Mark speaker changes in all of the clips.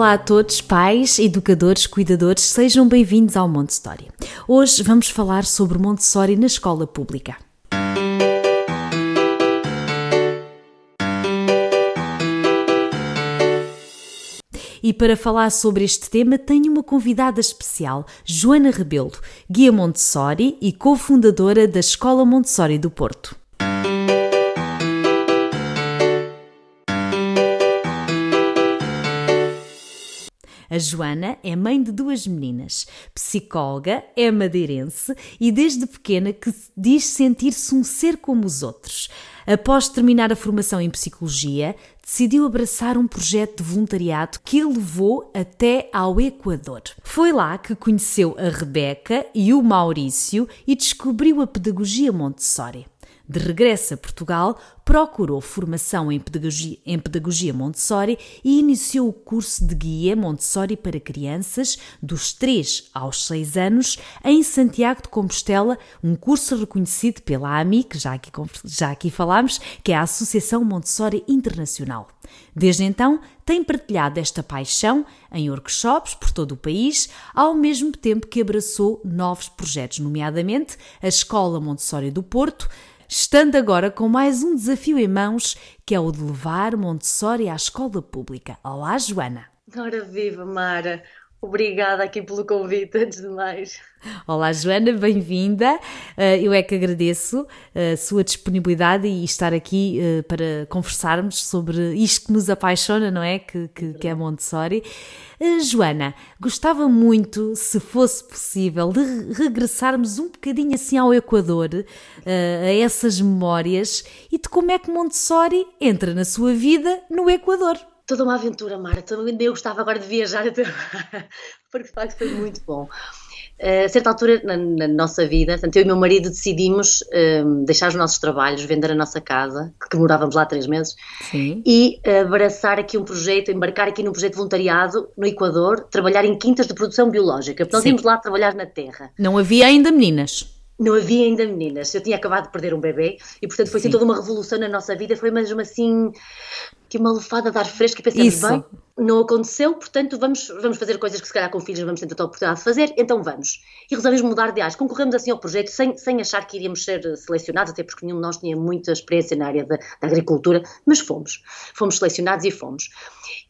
Speaker 1: Olá a todos, pais, educadores, cuidadores, sejam bem-vindos ao Montessori. Hoje vamos falar sobre Montessori na escola pública. E para falar sobre este tema, tenho uma convidada especial, Joana Rebelo, guia Montessori e cofundadora da Escola Montessori do Porto. A Joana é mãe de duas meninas, psicóloga, é madeirense e desde pequena que diz sentir-se um ser como os outros. Após terminar a formação em psicologia, decidiu abraçar um projeto de voluntariado que a levou até ao Equador. Foi lá que conheceu a Rebeca e o Maurício e descobriu a pedagogia Montessori. De regresso a Portugal, procurou formação em pedagogia, em pedagogia, Montessori e iniciou o curso de guia Montessori para crianças dos 3 aos 6 anos em Santiago de Compostela, um curso reconhecido pela AMI, que já aqui, já aqui falámos, que é a Associação Montessori Internacional. Desde então, tem partilhado esta paixão em workshops por todo o país, ao mesmo tempo que abraçou novos projetos, nomeadamente a Escola Montessori do Porto, estando agora com mais um desafio em mãos, que é o de levar Montessori à escola pública. Olá, Joana.
Speaker 2: Ora viva, Mara. Obrigada aqui pelo convite, antes de mais.
Speaker 1: Olá, Joana, bem-vinda. Eh, eu é que agradeço eh, a sua disponibilidade e estar aqui eh, para conversarmos sobre isto que nos apaixona, não é? Que, que, que é Montessori. Joana, gostava muito, se fosse possível, de regressarmos um bocadinho assim ao Equador, a essas memórias e de como é que Montessori entra na sua vida no Equador
Speaker 2: toda uma aventura, Mara. Eu gostava agora de viajar porque de facto foi muito bom. A certa altura na, na, nossa vida, portanto, eu e meu marido decidimos uh, deixar os nossos trabalhos, vender a nossa casa, que morávamos lá três meses, Sim. e abraçar aqui um projeto, embarcar aqui num projeto de voluntariado no Equador, trabalhar em quintas de produção biológica. Porque nós íamos lá trabalhar na terra.
Speaker 1: Não havia ainda meninas
Speaker 2: não havia ainda meninas. Eu tinha acabado de perder um bebê e, portanto, foi assim toda uma revolução na nossa vida. Foi mesmo assim que uma lufada de ar fresco e pensamos, Isso. bem, não aconteceu, portanto vamos, vamos fazer coisas que se calhar com filhos vamos ter a oportunidade de fazer, então vamos. E resolvemos mudar de áreas. Concorremos assim ao projeto sem, sem achar que iríamos ser selecionados, até porque nenhum de nós tinha muita experiência na área da, da agricultura, mas fomos. Fomos selecionados e fomos.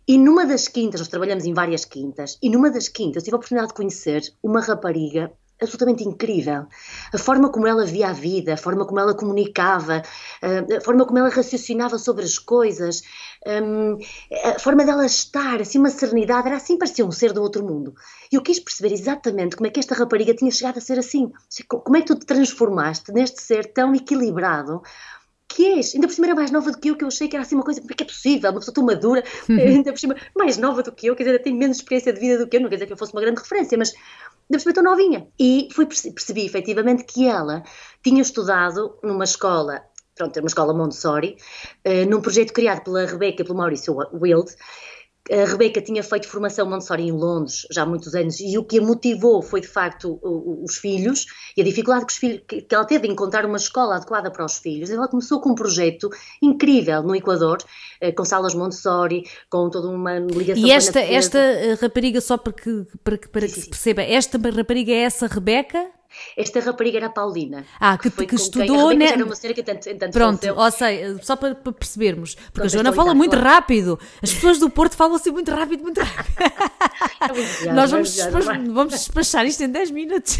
Speaker 2: E numa das quintas, nós trabalhamos em várias quintas, e numa das quintas tive a oportunidade de conhecer uma rapariga absolutamente incrível. A forma como ela via a vida, a forma como ela comunicava, eh, a forma como ela raciocinava sobre as coisas, ehm, a forma dela estar, assim, uma serenidade, era assim, parecia um ser do outro mundo. E eu quis perceber exatamente como é que esta rapariga tinha chegado a ser assim. Como é que tu te transformaste neste ser tão equilibrado que és? Ainda por cima era mais nova do que eu, que eu achei que era assim uma coisa, como é que é possível? Uma pessoa tão madura, ainda por cima mais nova do que eu, quer dizer, tem menos experiência de vida do que eu, não quer dizer que eu fosse uma grande referência, mas ainda por cima tão novinha. E fui, percebi efetivamente que ela tinha estudado numa escola pronto, uma escola Montessori, uh, num projeto criado pela Rebeca e pelo Maurício Wild, a Rebeca tinha feito formação Montessori em Londres já há muitos anos e o que a motivou foi de facto os filhos e a dificuldade que, filhos, que ela teve de encontrar uma escola adequada para os filhos. Ela começou com um projeto incrível no Equador, eh, com salas Montessori, com toda uma ligação
Speaker 1: E esta, esta eh, rapariga, só para que, para que, para que se perceba, esta rapariga é essa Rebeca?
Speaker 2: Esta rapariga era a Paulina.
Speaker 1: Ah, que, que, que estudou, né? Era uma senhora que tanto, tanto Pronto, ou seja, só para, para percebermos, porque a Joana fala muito claro. rápido. As pessoas do Porto falam assim muito rápido, muito rápido. É Nós vamos, é vamos despachar isto em 10 minutos.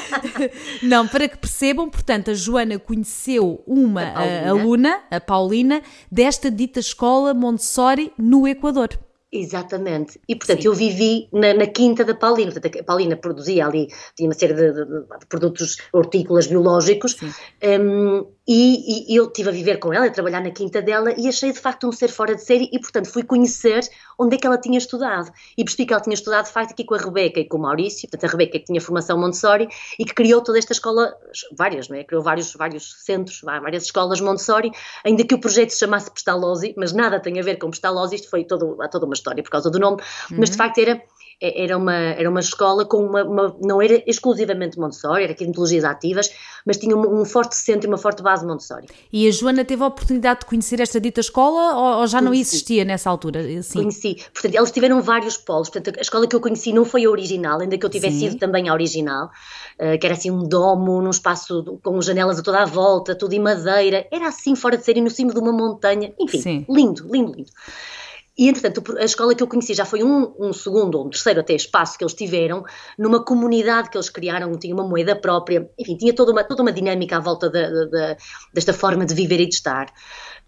Speaker 1: Não, para que percebam, portanto, a Joana conheceu uma a eh, aluna, a Paulina, desta dita escola Montessori no Equador.
Speaker 2: Exatamente. E, portanto, Sim. eu vivi na, na, quinta da Paulina. Portanto, a Paulina produzia ali, tinha uma série de, de, de produtos hortícolas biológicos. Um, E, e, eu estive a viver com ela, a trabalhar na quinta dela e achei de facto um ser fora de série e, portanto, fui conhecer onde é que ela tinha estudado. E percebi que ela tinha estudado de facto aqui com a Rebeca e com o Maurício, portanto, a Rebeca que tinha formação Montessori e que criou toda esta escola, várias, não é? Criou vários, vários centros, várias escolas Montessori, ainda que o projeto se chamasse Pestalozzi, mas nada tem a ver com Pestalozzi, isto foi todo, toda uma história por causa do nome, uhum. mas de facto era era uma, era uma escola com uma, uma, não era exclusivamente Montessori, era aqui metodologias ativas, mas tinha um, um, forte centro e uma forte base Montessori.
Speaker 1: E a Joana teve a oportunidade de conhecer esta dita escola ou, ou já não existia nessa altura?
Speaker 2: Sim. Conheci. Portanto, eles tiveram vários polos. Portanto, a escola que eu conheci não foi a original, ainda que eu tivesse Sim. sido também a original, uh, que era assim um domo, num espaço com janelas a toda a volta, tudo em madeira. Era assim fora de série, no cimo de uma montanha. Enfim, Sim. lindo, lindo, lindo. E, entretanto, a escola que eu conheci já foi um, um, segundo ou um terceiro até espaço que eles tiveram, numa comunidade que eles criaram, tinha uma moeda própria, enfim, tinha toda uma, toda uma dinâmica à volta de, de, desta forma de viver e de estar,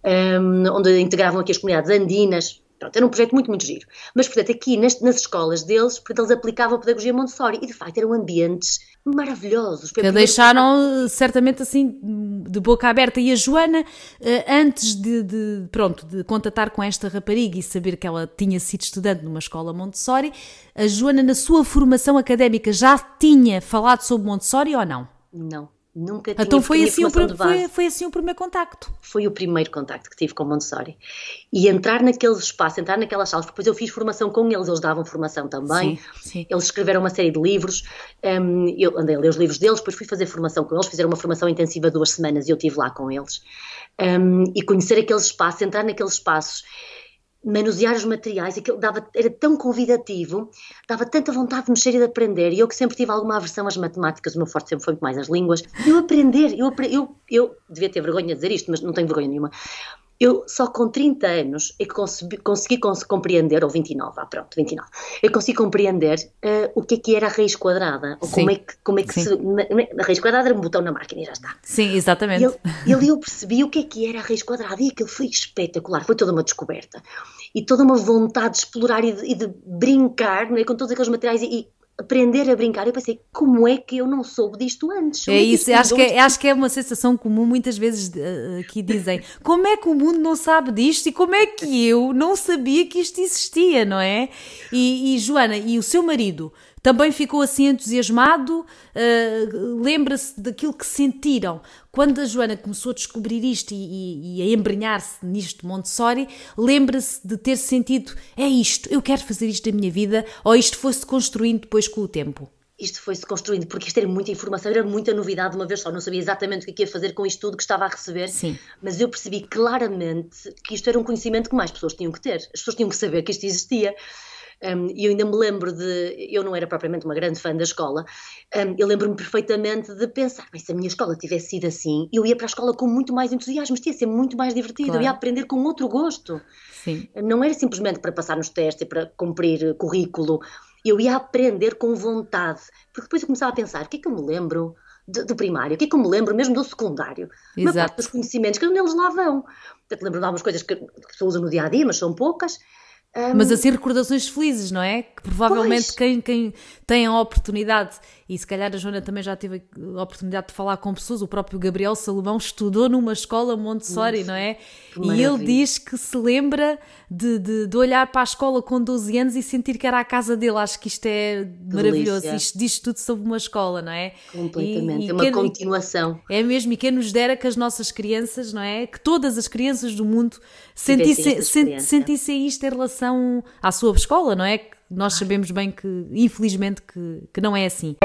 Speaker 2: um, onde integravam aqui as comunidades andinas, Pronto, era um projeto muito, muito giro. Mas, portanto, aqui nas, nas escolas deles, portanto, eles aplicavam a pedagogia Montessori e, de facto, eram ambientes maravilhosos.
Speaker 1: Que deixaram certamente assim de boca aberta. E a Joana, eh, antes de, de, pronto, de contatar com esta rapariga e saber que ela tinha sido estudante numa escola Montessori, a Joana, na sua formação académica, já tinha falado sobre Montessori ou não?
Speaker 2: Não. Nunca tinha
Speaker 1: então foi assim, o, foi, foi assim o primeiro contacto.
Speaker 2: Foi o primeiro contacto que tive com Montessori. E entrar naqueles espaços, entrar naquelas salas, depois eu fiz formação com eles, eles davam formação também. Sim, sim. Eles escreveram uma série de livros, um, eu andei a ler os livros deles, depois fui fazer formação com eles, fizeram uma formação intensiva duas semanas e eu estive lá com eles. Um, e conhecer aqueles espaços, entrar naqueles espaços manusear os materiais, aquilo dava, era tão convidativo, dava tanta vontade de mexer e de aprender, e eu que sempre tive alguma aversão às matemáticas, o meu forte sempre foi muito mais as línguas, eu aprender, eu, eu, eu devia ter vergonha de dizer isto, mas não tenho vergonha nenhuma, eu só com 30 anos é que consegui, consegui compreender, ou 29, ah, pronto, 29, eu consegui compreender uh, o que é que era a raiz quadrada, ou Sim. como é que, como é que se. A raiz quadrada era um botão na máquina e já está.
Speaker 1: Sim, exatamente.
Speaker 2: E ali eu percebi o que é que era a raiz quadrada e aquilo foi espetacular, foi toda uma descoberta. E toda uma vontade de explorar e de, e de brincar é, com todos aqueles materiais e, aprender a brincar. Eu pensei, como é que eu não soube disto antes?
Speaker 1: é isso, acho que é, acho que é uma sensação comum, muitas vezes uh, que dizem, como é que o mundo não sabe disto e como é que eu não sabia que isto existia, não é? E, e Joana, e o seu marido? Também ficou assim entusiasmado? Uh, Lembra-se daquilo que sentiram quando a Joana começou a descobrir isto e, e, e a embrenhar-se nisto Montessori? Lembra-se de ter sentido: é isto, eu quero fazer isto da minha vida? Ou isto foi-se construindo depois com o tempo?
Speaker 2: isto foi-se construindo, porque isto era muita informação, era muita novidade de uma vez só, não sabia exatamente o que é ia fazer com isto tudo que estava a receber,
Speaker 1: Sim.
Speaker 2: mas eu percebi claramente que isto era um conhecimento que mais pessoas tinham que ter, as pessoas tinham que saber que isto existia. Um, e eu ainda me lembro de. Eu não era propriamente uma grande fã da escola, um, eu lembro-me perfeitamente de pensar: mas se a minha escola tivesse sido assim, eu ia para a escola com muito mais entusiasmo, isto ia ser muito mais divertido, claro. eu ia aprender com outro gosto.
Speaker 1: Sim.
Speaker 2: Não era simplesmente para passar nos testes e para cumprir currículo, eu ia aprender com vontade, porque depois eu começava a pensar: o que é que eu me lembro? do primário, o que é que eu me lembro mesmo do secundário? Exato. Uma parte dos conhecimentos que neles lá vão. Portanto, lembro de algumas coisas que, que se usam no dia a dia, mas são poucas.
Speaker 1: Um, Mas assim recordações felizes, não é? Que provavelmente quem, quem tem a oportunidade e se calhar a Joana também já teve a oportunidade de falar com pessoas, o próprio Gabriel Salomão estudou numa escola Montessori, não é? E ele diz que se lembra de, de, de, olhar para a escola com 12 anos e sentir que era a casa dele. Acho que isto é Delícia. maravilhoso. Isto diz tudo sobre uma escola, não é?
Speaker 2: Completamente, e, e é uma quem, continuação.
Speaker 1: É mesmo, e quem nos dera que as nossas crianças, não é? Que todas as crianças do mundo sentissem, sentissem isto em relação à sua escola, não é? Nós sabemos bem que, infelizmente, que, que não é assim.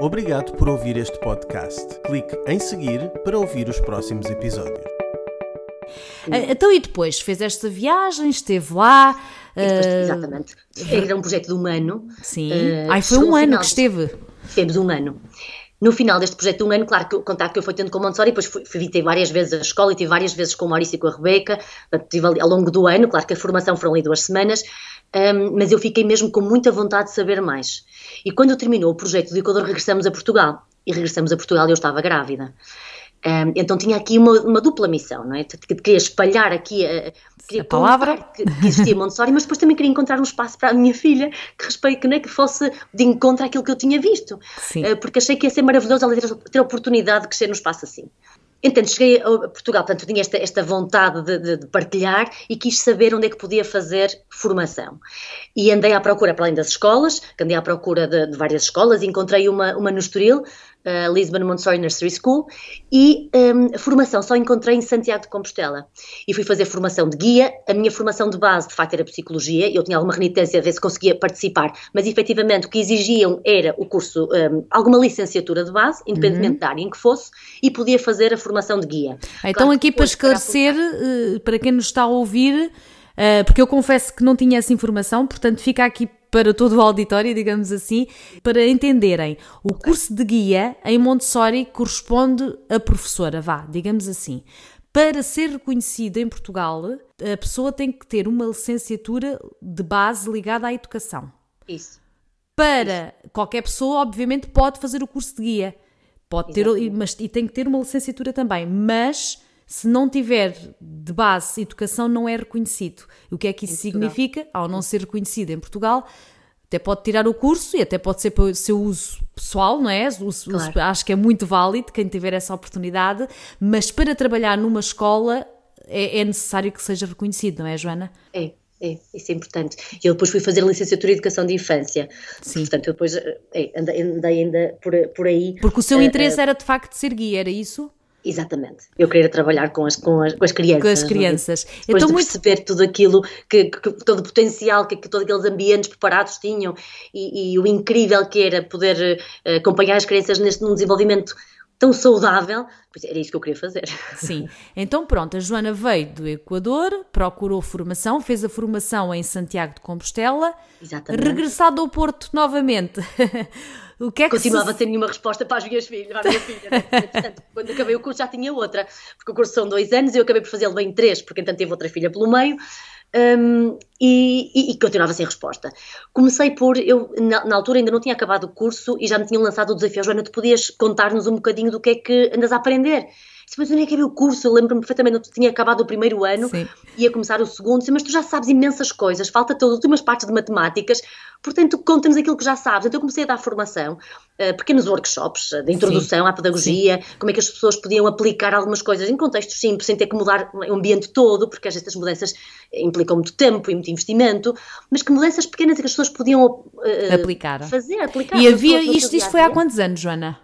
Speaker 3: Obrigado por ouvir este podcast. Clique em seguir para ouvir os próximos episódios.
Speaker 1: Ah, então, e depois? Fez esta viagem, esteve lá.
Speaker 2: Depois, uh... Exatamente. Era um projeto de um ano.
Speaker 1: Sim. Uh, Ai, foi um ano que esteve.
Speaker 2: Temos um ano. No final deste projeto de um ano, claro que o contato que eu fui tendo com o Montessori, depois fui, fui tive várias vezes a escola e tive várias vezes com o Maurício e com a Rebeca, tive ali, ao longo do ano, claro que a formação foram ali duas semanas, um, mas eu fiquei mesmo com muita vontade de saber mais. E quando terminou o projeto do Equador, regressamos a Portugal. E regressamos a Portugal e eu estava grávida. Um, então tinha aqui uma, uma, dupla missão, não é? Queria espalhar aqui a,
Speaker 1: queria a palavra
Speaker 2: que, que, existia Montessori, mas depois também queria encontrar um espaço para a minha filha que respeite, que, não é, que fosse de encontro àquilo que eu tinha visto. Uh, porque achei que ia ser maravilhoso ela ter, ter a oportunidade de crescer num espaço assim. Entanto, cheguei a Portugal, portanto, tinha esta, esta vontade de, de, de, partilhar e quis saber onde é que podia fazer formação. E andei à procura, para além das escolas, andei à procura de, de várias escolas, e encontrei uma, uma no Estoril, uh, Lisbon Montessori Nursery School, e um, formação só encontrei em Santiago de Compostela. E fui fazer formação de guia. A minha formação de base, de facto, era psicologia. Eu tinha alguma renitência a ver se conseguia participar, mas efetivamente o que exigiam era o curso, um, alguma licenciatura de base, independentemente uhum. da área em que fosse, e podia fazer a formação de guia.
Speaker 1: Então, claro, aqui para esclarecer, para, eh, para quem nos está a ouvir, uh, porque eu confesso que não tinha essa informação, portanto, fica aqui para todo o auditório, digamos assim, para entenderem. O curso de guia em Montessori corresponde a professora, vá, digamos assim. Para ser reconhecido em Portugal, a pessoa tem que ter uma licenciatura de base ligada à educação.
Speaker 2: Isso.
Speaker 1: Para Isso. qualquer pessoa, obviamente, pode fazer o curso de guia. Pode ter, mas, e tem que ter uma licenciatura também, mas se não tiver de base educação, não é reconhecido. O que é que isso significa? Ao não ser reconhecido em Portugal, até pode tirar o curso e até pode ser para o seu uso pessoal, não é? Uso, claro. uso, acho que é muito válido quem tiver essa oportunidade, mas para trabalhar numa escola é, é necessário que seja reconhecido, não é, Joana?
Speaker 2: É. É, isso é importante. Eu depois fui fazer licenciatura em Educação de Infância. Sim. Portanto, eu depois é, andei, andei, ainda por, por aí.
Speaker 1: Porque o seu uh, interesse uh, era de facto ser guia, era isso?
Speaker 2: Exatamente. Eu queria trabalhar com as, com as, com as crianças.
Speaker 1: Com as crianças.
Speaker 2: Depois de muito... perceber tudo aquilo, que, que, todo o potencial que, que todos aqueles ambientes preparados tinham e, e, o incrível que era poder uh, acompanhar as crianças neste, num desenvolvimento tão saudável, pois era isso que eu queria fazer.
Speaker 1: Sim. Então pronto, a Joana veio do Equador, procurou formação, fez a formação em Santiago de Compostela, Exatamente. regressado ao Porto novamente.
Speaker 2: O que é que Continuava se... sem nenhuma resposta para as minhas filhas, para a minha filha. Né? Portanto, quando acabei o curso já tinha outra, porque o curso são dois anos e eu acabei por fazê-lo bem três, porque então teve outra filha pelo meio. Um, e, e, e, continuava sem resposta. Comecei por, eu na, na, altura ainda não tinha acabado o curso e já me tinham lançado o desafio, Joana, tu podias contar-nos um bocadinho do que é que andas a aprender? Disse, mas onde é que era o curso? Eu lembro-me perfeitamente, eu tinha acabado o primeiro ano, Sim. ia começar o segundo, disse, mas tu já sabes imensas coisas, falta todas as últimas partes de matemáticas, portanto conta-nos aquilo que já sabes. Então eu comecei a dar formação, uh, pequenos workshops uh, de introdução Sim. à pedagogia, Sim. como é que as pessoas podiam aplicar algumas coisas em contextos simples, sem ter que mudar o ambiente todo, porque às vezes estas mudanças implicam muito tempo e muito investimento, mas que mudanças pequenas que as pessoas podiam uh,
Speaker 1: aplicar.
Speaker 2: fazer, aplicar.
Speaker 1: E havia, isto, isto foi há quantos anos, Joana?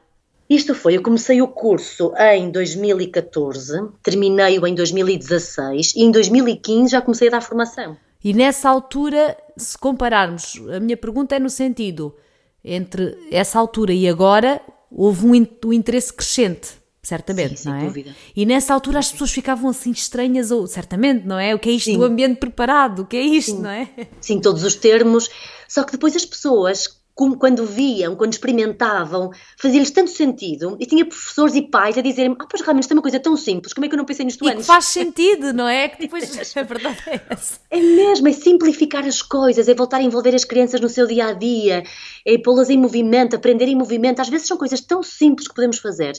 Speaker 2: Isto foi, eu comecei o curso em 2014, terminei-o em 2016 e em 2015 já comecei a dar formação.
Speaker 1: E nessa altura, se compararmos, a minha pergunta é no sentido, entre essa altura e agora, houve um, um interesse crescente, certamente, Sim, não é? Dúvida. E nessa altura as pessoas ficavam assim estranhas, ou certamente, não é? O que é isto Sim. do ambiente preparado? O que é isto,
Speaker 2: Sim.
Speaker 1: não é?
Speaker 2: Sim, todos os termos. Só que depois as pessoas como quando viam, quando experimentavam, fazia-lhes tanto sentido. E tinha professores e pais a dizerem ah, pois realmente isto é uma coisa tão simples, como é que eu não pensei nisto
Speaker 1: e
Speaker 2: antes?
Speaker 1: Faz sentido, não é? Que depois a verdade é essa.
Speaker 2: É mesmo, é simplificar as coisas, é voltar a envolver as crianças no seu dia a dia, é pô-las em movimento, aprender em movimento. Às vezes são coisas tão simples que podemos fazer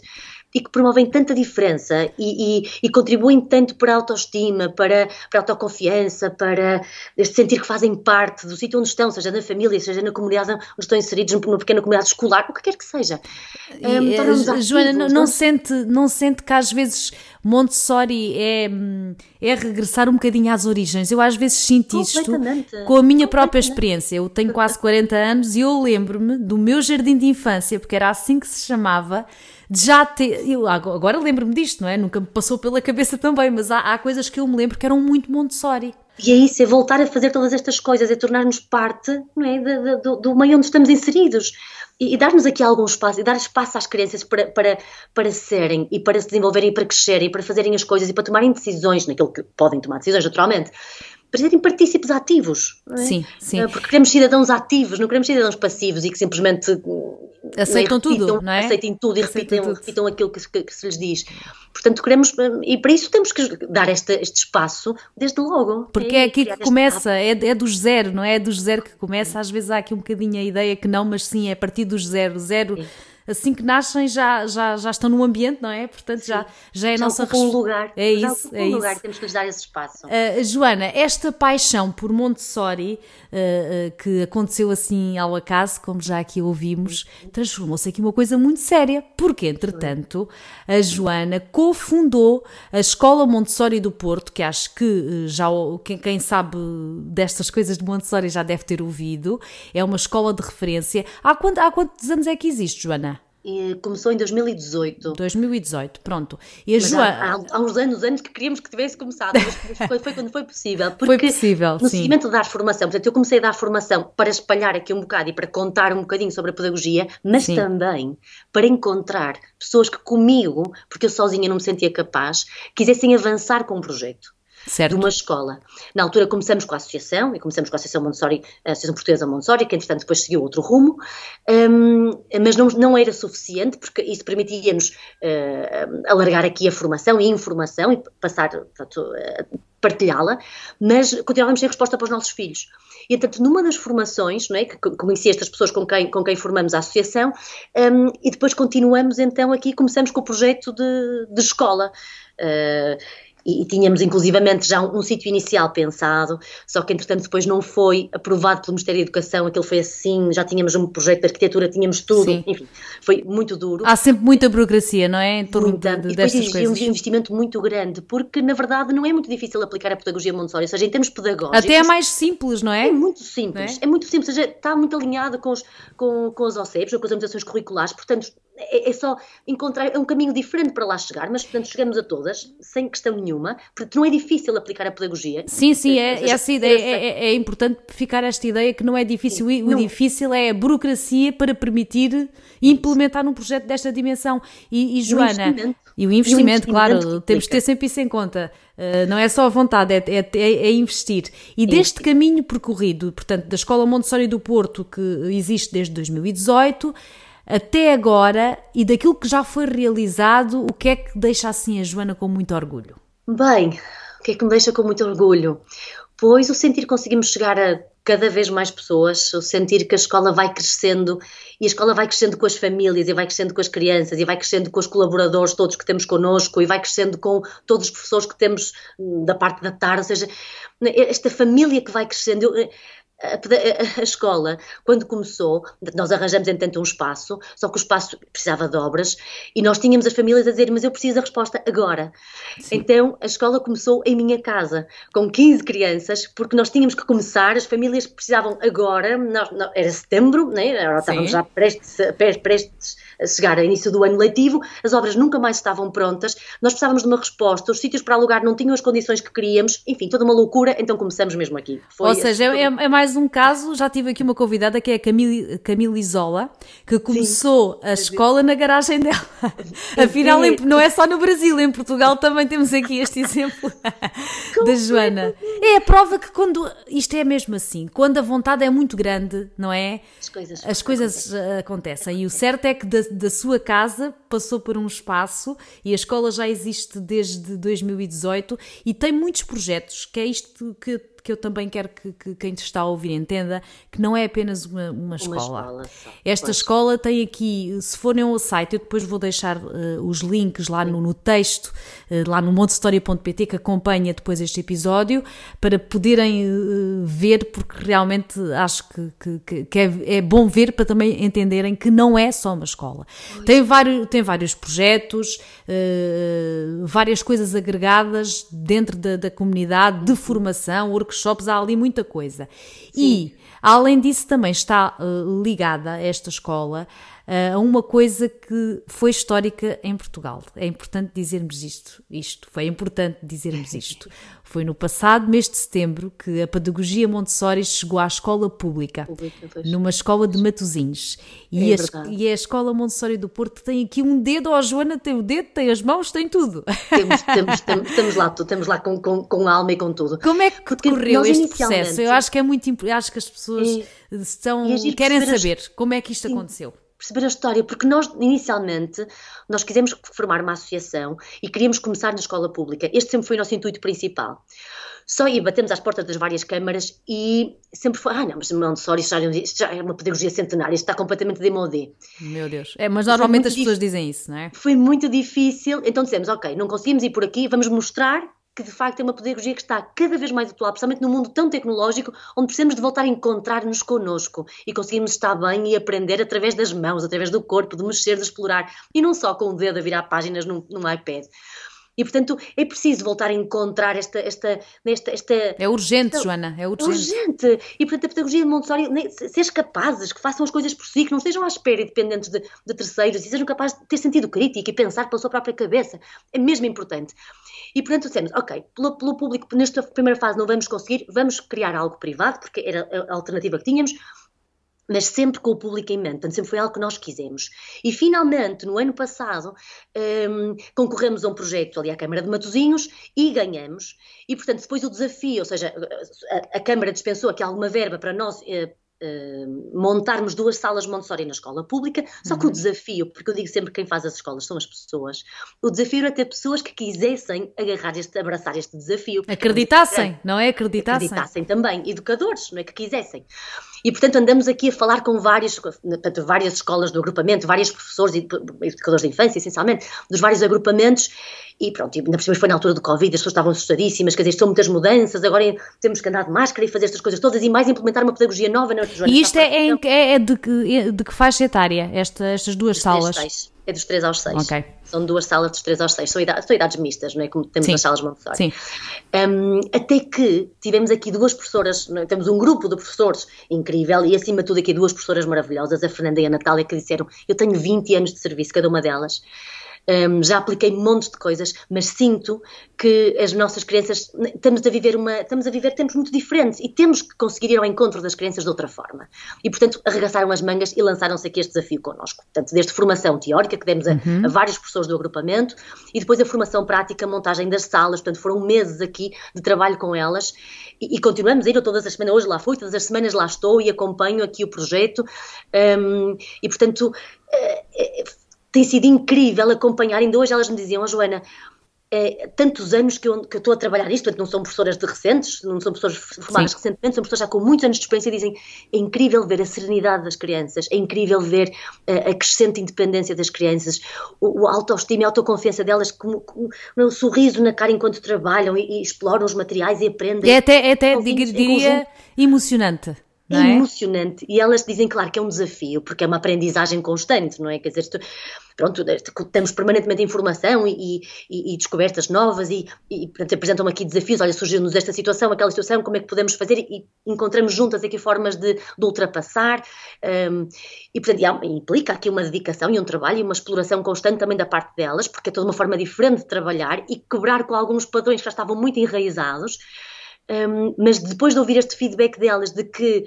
Speaker 2: e que promovem tanta diferença e, e, e, contribuem tanto para a autoestima, para, para a autoconfiança, para este sentir que fazem parte do sítio onde estão, seja na família, seja na comunidade onde estão inseridos, numa pequena comunidade escolar, o que quer que seja.
Speaker 1: Um, eh, Joana, não, não, sente, não sente que às vezes Montessori é, é regressar um bocadinho às origens? Eu às vezes sinto isto com a minha própria experiência. Eu tenho quase 40 anos e eu lembro-me do meu jardim de infância, porque era assim que se chamava, de já ter. Eu agora lembro-me disto, não é? Nunca me passou pela cabeça também, mas há, há coisas que eu me lembro que eram muito Montessori.
Speaker 2: E é isso, é voltar a fazer todas estas coisas, é tornar-nos parte não é, do, do, do meio onde estamos inseridos. E, e dar-nos aqui algum espaço, e dar espaço às crianças para, para, para serem e para se desenvolverem e para crescerem e para fazerem as coisas e para tomarem decisões naquilo que podem tomar decisões, naturalmente, para serem partícipes ativos. É?
Speaker 1: Sim, sim.
Speaker 2: Porque queremos cidadãos ativos, não queremos cidadãos passivos e que simplesmente
Speaker 1: aceitam é, repitam, tudo, não é?
Speaker 2: Aceitem tudo e repitam, tudo. repitam aquilo que, que, que, se lhes diz. Portanto, queremos, e para isso temos que dar este, este espaço desde logo.
Speaker 1: Porque é, é aqui que começa, é, é dos zero, não é? É dos zero que começa. Às vezes há aqui um bocadinho a ideia que não, mas sim, é a partir dos zero. Zero. Sim assim que nascem já, já, já estão no ambiente, não é? Portanto, já, já é a
Speaker 2: já
Speaker 1: nossa
Speaker 2: um lugar.
Speaker 1: É
Speaker 2: já
Speaker 1: isso,
Speaker 2: um
Speaker 1: é
Speaker 2: lugar,
Speaker 1: isso.
Speaker 2: temos que lhes dar esse espaço.
Speaker 1: Uh, Joana, esta paixão por Montessori, uh, uh, que aconteceu assim ao acaso, como já aqui ouvimos, transformou-se aqui uma coisa muito séria, porque, entretanto, a Joana cofundou a Escola Montessori do Porto, que acho que já quem, quem sabe destas coisas de Montessori já deve ter ouvido, é uma escola de referência. Há, quant, há quantos anos é que existe, Joana?
Speaker 2: Começou em 2018.
Speaker 1: 2018, pronto. E a Joana...
Speaker 2: há, há, uns anos, anos que queríamos que tivesse começado, mas foi, foi quando foi possível. Porque
Speaker 1: foi possível,
Speaker 2: no
Speaker 1: sim.
Speaker 2: seguimento de dar formação, portanto, eu comecei a dar formação para espalhar aqui um bocado e para contar um bocadinho sobre a pedagogia, mas
Speaker 1: Sim.
Speaker 2: também para encontrar pessoas que comigo, porque eu sozinha não me sentia capaz, quisessem avançar com um projeto
Speaker 1: certo.
Speaker 2: de uma escola. Na altura começamos com a associação, e começamos com a Associação Montessori, a Associação Portuguesa Montessori, que entretanto depois seguiu outro rumo, um, mas não, não era suficiente, porque isso permitia-nos uh, alargar aqui a formação e informação e passar, portanto, uh, partilhá-la, mas continuávamos sem resposta para os nossos filhos. E, portanto, numa das formações, não é, que conheci estas pessoas com quem, com quem formamos a associação, um, e depois continuamos então aqui, começamos com o projeto de, de escola. Uh, e, e tínhamos inclusivamente já um, um sítio inicial pensado, só que entretanto depois não foi aprovado pelo Ministério da Educação, aquilo foi assim, já tínhamos um projeto de arquitetura, tínhamos tudo,
Speaker 1: Sim.
Speaker 2: enfim, foi muito duro.
Speaker 1: Há sempre muita burocracia, não é? Em torno
Speaker 2: Muita,
Speaker 1: de,
Speaker 2: e depois
Speaker 1: coisas.
Speaker 2: um investimento muito grande, porque na verdade não é muito difícil aplicar a pedagogia Montessori, ou seja, em termos pedagógicos.
Speaker 1: Até é mais simples, não é?
Speaker 2: É muito simples,
Speaker 1: É?
Speaker 2: é? muito simples, ou seja, está muito alinhado com, os, com, com as OCEPs, ou com as orientações curriculares, portanto é, é só encontrar, é um caminho diferente para lá chegar, mas portanto chegamos a todas, sem questão nenhuma, porque não é difícil aplicar a pedagogia.
Speaker 1: Sim, sim, é,
Speaker 2: seja,
Speaker 1: essa ideia, é, é- é importante ficar esta ideia que não é difícil.
Speaker 2: Sim,
Speaker 1: o
Speaker 2: não.
Speaker 1: difícil é a burocracia para permitir implementar um projeto desta dimensão. E, e Joana, e o investimento,
Speaker 2: E o
Speaker 1: claro,
Speaker 2: investimento que
Speaker 1: temos que ter sempre isso em conta. Uh, não é só a vontade, é, é- é- é investir. E deste caminho percorrido, portanto, da Escola Montessori do Porto, que existe desde 2018, até agora, e daquilo que já foi realizado, o que é que deixa assim a Joana com muito orgulho?
Speaker 2: Bem, o que é que me deixa com muito orgulho? Pois o sentir que conseguimos chegar a cada vez mais pessoas, o sentir que a escola vai crescendo e a escola vai crescendo com as famílias e vai crescendo com as crianças e vai crescendo com os colaboradores todos que temos connosco e vai crescendo com todos os professores que temos hum, da parte da tarde, ou seja, esta família que vai crescendo. Eu, a, escola, quando começou, nós arranjamos entanto um espaço, só que o espaço precisava de obras e nós tínhamos as famílias a dizer, mas eu preciso da resposta agora. Então a escola começou em minha casa, com 15 crianças, porque nós tínhamos que começar, as famílias precisavam agora, nós- era setembro, né? agora estávamos
Speaker 1: Sim.
Speaker 2: já prestes, prestes a chegar ao início do ano letivo, as obras nunca mais estavam prontas, nós precisávamos de uma resposta, os sítios para alugar não tinham as condições que queríamos, enfim, toda uma loucura, então começamos mesmo aqui. Foi
Speaker 1: Ou seja,
Speaker 2: assim,
Speaker 1: é, é mais um caso. Já tive aqui uma convidada que é a Camille, Camille Isola, que começou a escola na garagem dela. Afinal, em- não é só no Brasil, em Portugal também temos aqui este exemplo da Joana. É a prova que quando. Isto é mesmo assim, quando a vontade é muito grande, não é?
Speaker 2: As coisas,
Speaker 1: As coisas acontecem. E o certo é que da, da sua casa passou por um espaço e a escola já existe desde 2018 e tem muitos projetos, que é isto que, que eu também quero que, que quem te está a ouvir entenda, que não é apenas uma, uma escola.
Speaker 2: escola só,
Speaker 1: Esta
Speaker 2: pois.
Speaker 1: escola tem aqui, se forem ao site, eu depois vou deixar uh, os links lá no, no texto, uh, lá no montehistoria.pt, que acompanha depois este episódio, para poderem uh, ver, porque realmente acho que, que- que- é, é bom ver para também entenderem que não é só uma escola. Tem vários, tem vários projetos, várias coisas agregadas dentro da, da comunidade, de formação, workshops, há ali muita coisa. E, além disso, também está uh, ligada a esta escola a uma coisa que foi histórica em Portugal. É importante dizermos isto, isto. Foi importante dizermos isto. Foi no passado mês de setembro que a pedagogia Montessori chegou à escola pública,
Speaker 2: Pública,
Speaker 1: numa escola de Matosinhos. E,
Speaker 2: É
Speaker 1: a, e a escola Montessori do Porto tem aqui um dedo, ó Joana, tem o dedo, tem as mãos, tem tudo.
Speaker 2: Temos, temos, temos, estamos lá, estamos lá com, com, com alma e com tudo.
Speaker 1: Como é que
Speaker 2: Porque
Speaker 1: decorreu este processo? Eu acho que é muito imp- acho que as pessoas estão
Speaker 2: é giro
Speaker 1: querem
Speaker 2: perceber as-
Speaker 1: saber como é que isto aconteceu.
Speaker 2: Perceber a história, porque nós, inicialmente, nós quisemos formar uma associação e queríamos começar na escola pública. Este sempre foi o nosso intuito principal. Só e batemos às portas das várias câmaras e sempre foi, ah não, mas Montessori já, já é uma pedagogia centenária, está completamente demodé.
Speaker 1: Meu Deus. É, mas normalmente as pessoas dizem isso, não é?
Speaker 2: Foi muito difícil, então dissemos, ok, não conseguimos ir por aqui, vamos mostrar que de facto é uma pedagogia que está cada vez mais atual, principalmente no mundo tão tecnológico, onde precisamos de voltar a encontrar-nos connosco e conseguimos estar bem e aprender através das mãos, através do corpo, de mexer, de explorar, e não só com o dedo a virar páginas num, num iPad. E, portanto, é preciso voltar a encontrar esta. esta, esta, esta
Speaker 1: é urgente, esta, Joana, é urgente.
Speaker 2: urgente. E, portanto, a pedagogia de Montessori, seres capazes, que façam as coisas por si, que não estejam à espera e dependentes de, de terceiros, e sejam capazes de ter sentido crítico e pensar pela sua própria cabeça. É mesmo importante. E, portanto, dissemos, ok, pelo, pelo público, nesta primeira fase não vamos conseguir, vamos criar algo privado, porque era a alternativa que tínhamos, mas sempre com o público em mente, portanto, sempre foi algo que nós quisemos. E finalmente, no ano passado, um, concorremos a um projeto ali à Câmara de Matosinhos e ganhamos. E, portanto, depois o desafio, ou seja, a, a Câmara dispensou aqui alguma verba para nós. Uh, Uh, montarmos duas salas Montessori na escola pública, só que uhum. o desafio, porque eu digo sempre que quem faz as escolas são as pessoas, o desafio era ter pessoas que quisessem agarrar este, abraçar este desafio.
Speaker 1: Acreditassem, não é? Acreditassem.
Speaker 2: Acreditassem também, educadores, não é? Que quisessem. E, portanto, andamos aqui a falar com várias, portanto, várias escolas do agrupamento, vários professores e educadores de infância, essencialmente, dos vários agrupamentos, e pronto, ainda por cima foi na altura do Covid, as pessoas estavam assustadíssimas, quer dizer, estão muitas mudanças, agora temos que andar de máscara e fazer estas coisas todas e mais implementar uma pedagogia nova na
Speaker 1: E isto é, é, é, de, que, de que faixa etária, esta, estas duas salas?
Speaker 2: É dos 3 aos 6. Okay. São duas salas dos 3 aos 6. São idades, são idades mistas, não é? Como temos Sim. nas salas Montessori. Sim. Um, até que tivemos aqui duas professoras, é? temos um grupo de professores incrível e acima de tudo aqui duas professoras maravilhosas, a Fernanda e a Natália, que disseram: Eu tenho 20 anos de serviço, cada uma delas um, já apliquei montes de coisas, mas sinto que as nossas crianças estamos a viver uma, estamos a viver tempos muito diferentes e temos que conseguir ir ao encontro das crianças de outra forma. E portanto arregaçaram as mangas e lançaram-se aqui este desafio connosco. Portanto, desde formação teórica que demos a, uhum. a vários professores do agrupamento e depois a formação prática, montagem das salas, portanto foram meses aqui de trabalho com elas e, e continuamos a ir todas as semanas, hoje lá fui, todas as semanas lá estou e acompanho aqui o projeto um, e portanto eh, eh, tem sido incrível acompanhar. Ainda hoje elas me diziam, oh, Joana, é, tantos anos que eu, que eu estou a trabalhar isto, portanto não são professoras de recentes, não são pessoas formadas Sim. recentemente, são pessoas já com muitos anos de experiência e dizem é incrível ver a serenidade das crianças, é incrível ver uh, a crescente independência das crianças, o, o autoestima e a autoconfiança delas, com, um sorriso na cara enquanto trabalham e, e exploram os materiais e aprendem.
Speaker 1: É até, é até diria, emocionante
Speaker 2: é, emocionante. E elas dizem, claro, que é um desafio, porque é uma aprendizagem constante, não é? Quer dizer, pronto, temos permanentemente informação e, e, e descobertas novas e, e portanto, apresentam aqui desafios. Olha, surgiu-nos esta situação, aquela situação, como é que podemos fazer? E encontramos juntas aqui formas de, de ultrapassar. Um, e, portanto, há, implica aqui uma dedicação e um trabalho e uma exploração constante também da parte delas, porque é toda uma forma diferente de trabalhar e quebrar com alguns padrões que já estavam muito enraizados. Um, mas depois de ouvir este feedback delas, de que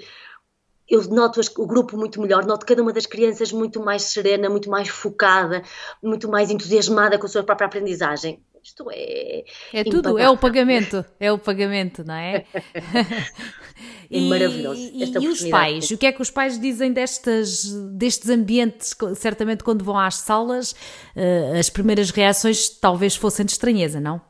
Speaker 2: eu noto o grupo muito melhor, noto cada uma das crianças muito mais serena, muito mais focada, muito mais entusiasmada com a sua própria aprendizagem. Isto é.
Speaker 1: É tudo, é o pagamento, é o pagamento, não é?
Speaker 2: é maravilhoso.
Speaker 1: E, e os pais? O que é que os pais dizem destas, destes ambientes? Certamente, quando vão às salas, uh, as primeiras reações talvez fossem de estranheza, não?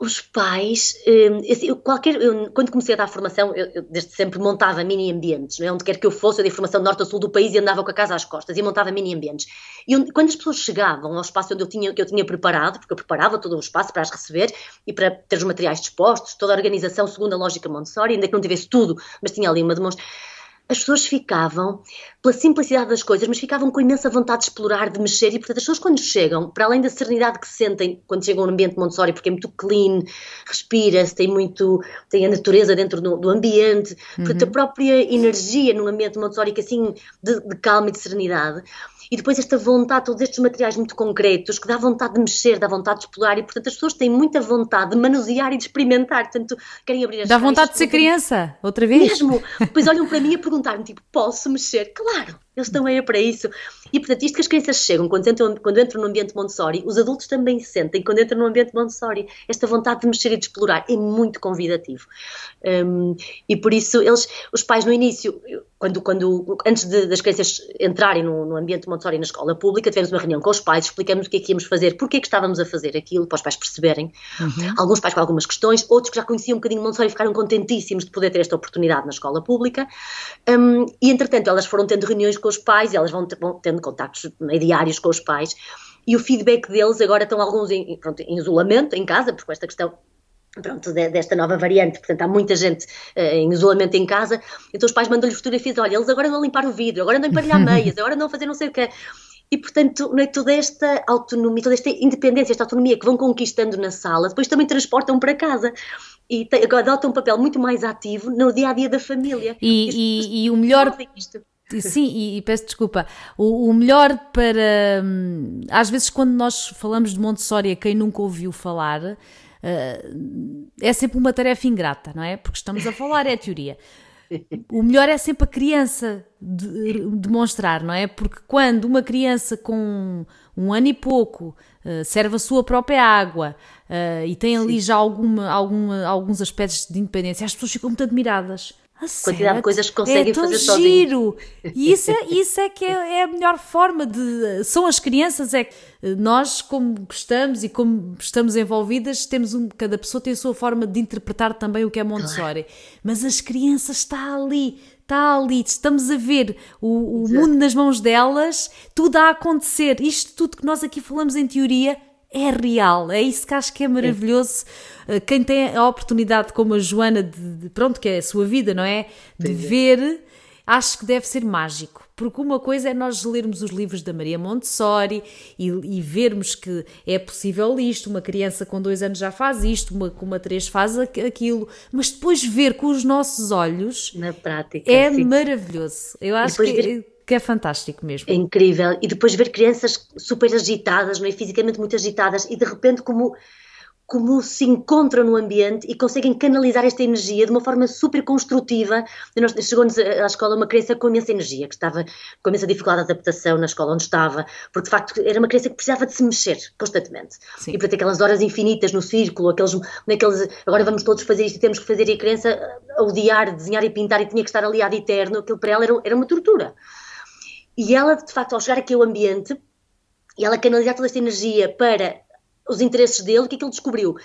Speaker 2: Os pais, hum, eu, qualquer, eu, quando comecei a dar formação, eu, eu, desde sempre montava mini ambientes, não é? onde quer que eu fosse, eu dei formação norte a sul do país e andava com a casa às costas e montava mini ambientes. E onde, quando as pessoas chegavam ao espaço onde eu tinha, que eu tinha preparado, porque eu preparava todo o espaço para as receber e para ter os materiais dispostos, toda a organização segundo a lógica Montessori, ainda que não tivesse tudo, mas tinha ali uma demonstração as pessoas ficavam, pela simplicidade das coisas, mas ficavam com imensa vontade de explorar, de mexer, e portanto as pessoas quando chegam, para além da serenidade que sentem quando chegam no ambiente Montessori, porque é muito clean, respira-se, tem muito, tem a natureza dentro do, do ambiente, uhum. portanto a própria energia num ambiente Montessori que assim, de, de calma e de serenidade, e depois esta vontade, todos estes materiais muito concretos, que dá vontade de mexer, dá vontade de explorar, e portanto as pessoas têm muita vontade de manusear e de experimentar, portanto querem abrir as
Speaker 1: Dá vontade de ser criança, outra vez?
Speaker 2: Mesmo, depois olham para mim a perguntar-me, tipo, posso mexer? Claro, eles estão aí para isso. E portanto, isto que as crianças chegam, quando entram, quando entram no ambiente Montessori, os adultos também sentem quando entram no ambiente Montessori. Esta vontade de mexer e de explorar é muito convidativo. Um, e por isso, eles, os pais no início, quando, quando, antes de, das crianças entrarem no, no ambiente Montessori, Montessori na escola pública, tivemos uma reunião com os pais, explicamos o que é que íamos fazer, porque é que estávamos a fazer aquilo, para os pais perceberem. Uhum. Alguns pais com algumas questões, outros que já conheciam um bocadinho Montessori ficaram contentíssimos de poder ter esta oportunidade na escola pública. Um, e, entretanto, elas foram tendo reuniões com os pais, elas vão, vão tendo contactos diários com os pais, e o feedback deles agora estão alguns em, pronto, em isolamento em casa, porque esta questão pronto, desta nova variante, portanto há muita gente uh, em isolamento em casa, então os pais mandam-lhe fotografias, olha, eles agora andam a limpar o vidro, agora andam a emparelhar meias, agora andam a fazer não sei o quê. E, portanto, é, toda esta autonomia, toda esta independência, esta autonomia que vão conquistando na sala, depois também transportam para casa e te, adotam um papel muito mais ativo no dia a dia da família.
Speaker 1: E, e, e o melhor. Sim, e, e, peço desculpa. O, o, melhor para. Hum, às vezes, quando nós falamos de Montessori, a quem nunca ouviu falar, Uh, é sempre uma tarefa ingrata, não é? Porque estamos a falar, é a teoria. O melhor é sempre a criança de, demonstrar, não é? Porque quando uma criança com um ano e pouco uh, serve a sua própria água uh, e tem ali Sim. já alguma, alguma, alguns aspectos de independência, as pessoas ficam muito admiradas.
Speaker 2: A quantidade de coisas que conseguem
Speaker 1: é tão
Speaker 2: fazer
Speaker 1: giro. E isso é, isso é que é, é, a melhor forma de. São as crianças, é que nós, como gostamos e como estamos envolvidas, temos um, cada pessoa tem a sua forma de interpretar também o que é Montessori. Claro. Mas as crianças está ali, está ali, estamos a ver o, o mundo nas mãos delas, tudo a acontecer. Isto tudo que nós aqui falamos em teoria é real, é isso que acho que é maravilhoso. É. Quem tem a oportunidade, como a Joana, de, de, pronto, que é a sua vida, não é? De Sim. ver, acho que deve ser mágico. Porque uma coisa é nós lermos os livros da Maria Montessori e, e, vermos que é possível isto, uma criança com dois anos já faz isto, uma com uma três faz aquilo, mas depois ver com os nossos olhos
Speaker 2: na prática
Speaker 1: é sim. maravilhoso. Eu acho que. Ver que é fantástico mesmo.
Speaker 2: É incrível. E depois ver crianças super agitadas, não é? fisicamente muito agitadas, e de repente como, como se encontram no ambiente e conseguem canalizar esta energia de uma forma super construtiva. Chegou-nos à escola uma criança com imensa energia, que estava com imensa dificuldade de adaptação na escola onde estava, porque de facto era uma criança que precisava de se mexer constantemente. Sim. E para ter aquelas horas infinitas no círculo, aqueles, naqueles, agora vamos todos fazer isto e temos que fazer, e a criança a odiar, desenhar e pintar e tinha que estar ali ad eterno, aquilo para ela era, era uma tortura. E ela, de facto, ao chegar aqui ao ambiente, e ela canalizar toda esta energia para os interesses dele, o que é que ele descobriu?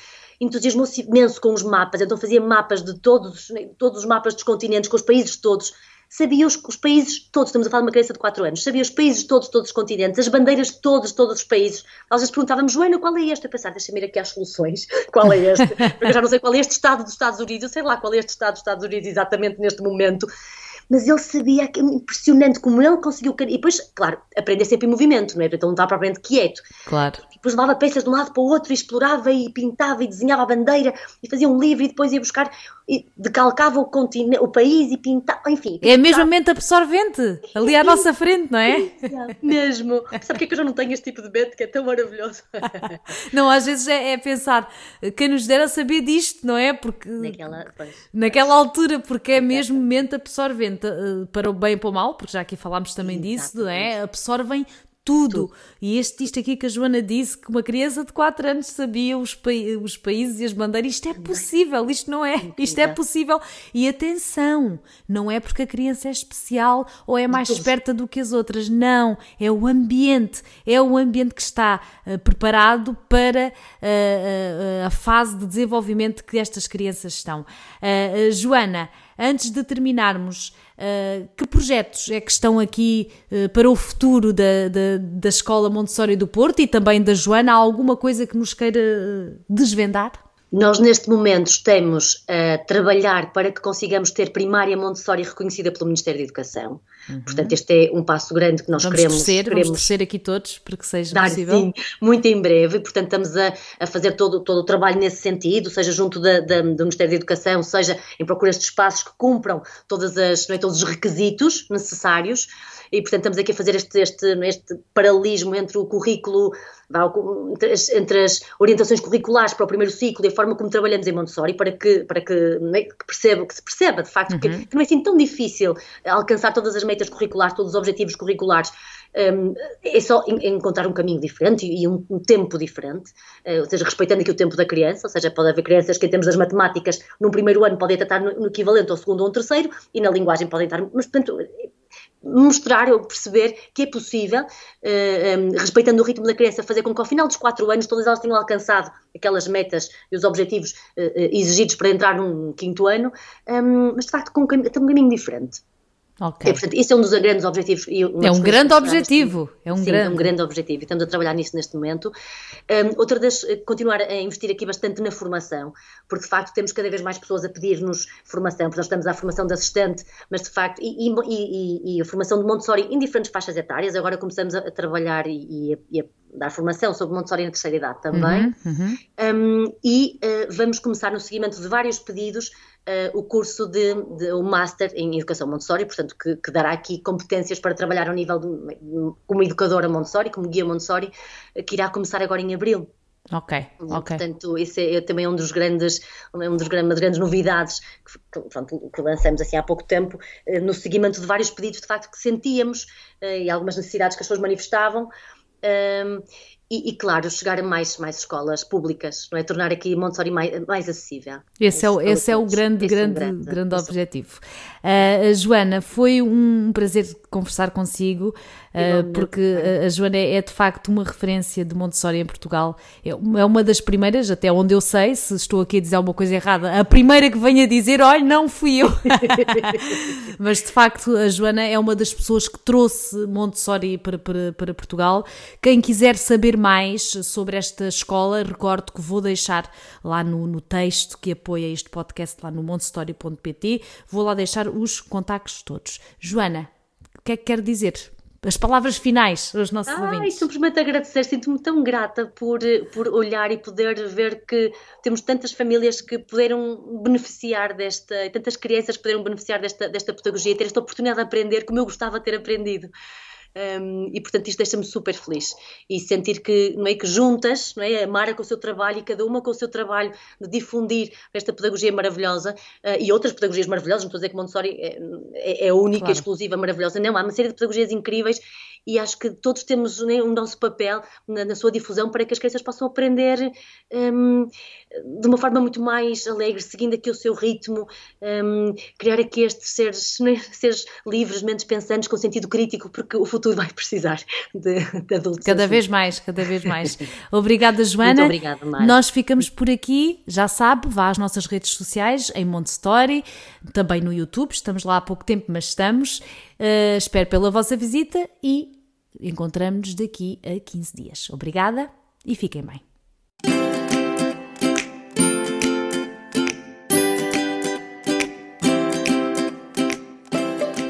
Speaker 2: Entusiasmou-se imenso com os mapas, então fazia mapas de todos, todos os mapas dos continentes, com os países todos, sabia os, os, países todos, estamos a falar de uma criança de 4 anos, sabia os países todos, todos os continentes, as bandeiras de todos, todos os países. Às vezes perguntávamos, Joana, qual é este? Eu pensava, deixa-me ir aqui às soluções, qual é este? Porque eu já não sei qual é este Estado dos Estados Unidos, eu sei lá qual é este Estado dos Estados Unidos exatamente neste momento mas ele sabia que é impressionante como ele conseguiu. E depois, claro, aprender sempre em movimento, não é? Então não estava propriamente quieto.
Speaker 1: Claro.
Speaker 2: E depois levava peças de um lado para o outro e explorava e pintava e desenhava a bandeira e fazia um livro e depois ia buscar e decalcava o, continente, o país e pintava, enfim.
Speaker 1: É mesmo mente absorvente, ali à nossa frente, não é?
Speaker 2: mesmo. Sabe é que eu já não tenho este tipo de mente que é tão maravilhoso?
Speaker 1: não, às vezes é, é, pensar, quem nos dera saber disto, não é? Porque
Speaker 2: naquela,
Speaker 1: naquela altura, porque é mesmo mente absorvente, eh, para o bem e para o mal, porque já aqui falámos também disso, não é? Absorvem tudo. E este isto aqui que a Joana disse, que uma criança de 4 anos sabia os, pa os países e as bandeiras, isto é possível, isto não é, isto é possível. E atenção, não é porque a criança é especial ou é mais esperta do que as outras, não, é o ambiente, é o ambiente que está uh, preparado para uh, uh, a fase de desenvolvimento que estas crianças estão. Joana, antes de terminarmos, Uh, que projetos é que estão aqui uh, para o futuro da, da, da, Escola Montessori do Porto e também da Joana? Há alguma coisa que nos queira uh, desvendar?
Speaker 2: Nós, neste momento, estamos a trabalhar para que consigamos ter primária Montessori reconhecida pelo Ministério da Educação. Uhum. Portanto, este é um passo grande que nós
Speaker 1: vamos
Speaker 2: queremos.
Speaker 1: Torcer,
Speaker 2: queremos
Speaker 1: vamos torcer aqui todos para que seja dar, possível. Sim,
Speaker 2: muito em breve. Portanto, estamos a, a fazer todo, todo o trabalho nesse sentido, seja junto da, da, do Ministério da Educação, seja em procura de espaços que cumpram todas as, é, todos os requisitos necessários e portanto estamos aqui a fazer este, este, este paralelismo entre o currículo, entre as, orientações curriculares para o primeiro ciclo e a forma como trabalhamos em Montessori para que, para que, que, perceba, que se perceba de facto uhum. que, que, não é assim tão difícil alcançar todas as metas curriculares, todos os objetivos curriculares, um, é só encontrar um caminho diferente e um, um tempo diferente, uh, ou seja, respeitando aqui o tempo da criança, ou seja, pode haver crianças que em termos das matemáticas no primeiro ano podem estar no, no equivalente ao segundo ou ao terceiro e na linguagem podem estar, mas portanto mostrar ou perceber que é possível, uh, um, respeitando o ritmo da criança, fazer com que ao final dos quatro anos todas elas tenham alcançado aquelas metas e os objetivos uh, exigidos para entrar num quinto ano, um, mas de facto com um, um caminho diferente.
Speaker 1: Okay.
Speaker 2: E, portanto, esse é um dos grandes objetivos.
Speaker 1: é um grande objetivo. É um,
Speaker 2: Sim,
Speaker 1: grande.
Speaker 2: é um grande objetivo e estamos a trabalhar nisso neste momento. Um, outra das, eh, continuar a investir aqui bastante na formação, porque de facto temos cada vez mais pessoas a pedir-nos formação, porque nós estamos à formação de assistente, mas de facto, e, e, e, a formação de Montessori em diferentes faixas etárias, agora começamos a, a trabalhar e, a, a dar formação sobre Montessori na terceira idade também. Uhum, uhum. Um, e uh, vamos começar no seguimento de vários pedidos uh, o curso de, de, o Master em Educação Montessori, portanto, que, que dará aqui competências para trabalhar ao nível de, como educadora Montessori, como guia Montessori, que irá começar agora em abril.
Speaker 1: Ok, ok.
Speaker 2: Portanto, isso é, é também um dos grandes, um dos grandes, uma das grandes novidades que, pronto, que lançamos assim há pouco tempo, eh, no seguimento de vários pedidos de facto que sentíamos e algumas necessidades que as pessoas manifestavam. Um, e, e, claro, chegar a mais, mais escolas públicas, não é? Tornar aqui Montessori mais, mais acessível.
Speaker 1: Esse é o, esse é o grande, esse grande, é um grande, grande objetivo. Uh, Joana, foi um prazer conversar consigo, uh, porque a Joana é, é, de facto uma referência de Montessori em Portugal. É, é uma das primeiras, até onde eu sei, se estou aqui a dizer alguma coisa errada, a primeira que vem a dizer, olha, não fui eu. Mas de facto a Joana é uma das pessoas que trouxe Montessori para, para, para Portugal. Quem quiser saber mais sobre esta escola, recordo que vou deixar lá no, no texto que apoia este podcast, lá no montessori.pt, vou lá deixar os contactos todos. Joana, que é que quer dizer? As palavras finais aos nossos
Speaker 2: Ai,
Speaker 1: ouvintes.
Speaker 2: simplesmente agradecer, sinto-me tão grata por, por olhar e poder ver que temos tantas famílias que puderam beneficiar desta, tantas crianças que puderam beneficiar desta, desta pedagogia, ter esta oportunidade de aprender como eu gostava de ter aprendido. Um, e portanto isto deixa-me super feliz e sentir que, não é, que juntas, não é, a Mara com o seu trabalho e cada uma com o seu trabalho de difundir esta pedagogia maravilhosa uh, e outras pedagogias maravilhosas, não estou a dizer que Montessori é, é, é única, claro. exclusiva, maravilhosa, não, há uma série de pedagogias incríveis e acho que todos temos né, um nosso papel na, na, sua difusão para que as crianças possam aprender um, de uma forma muito mais alegre, seguindo aqui o seu ritmo, um, criar aqui estes seres, né, seres livres, mentes pensantes, com sentido crítico, porque o futuro vai precisar de, de adultos.
Speaker 1: Cada assim. vez mais, cada vez mais. Obrigada, Joana. Muito
Speaker 2: obrigada, Mara.
Speaker 1: Nós ficamos por aqui, já sabe, vá às nossas redes sociais, em Monte Story, também no YouTube, estamos lá há pouco tempo, mas estamos. Uh, espero pela vossa visita e encontramos-nos daqui a 15 dias. Obrigada e fiquem bem.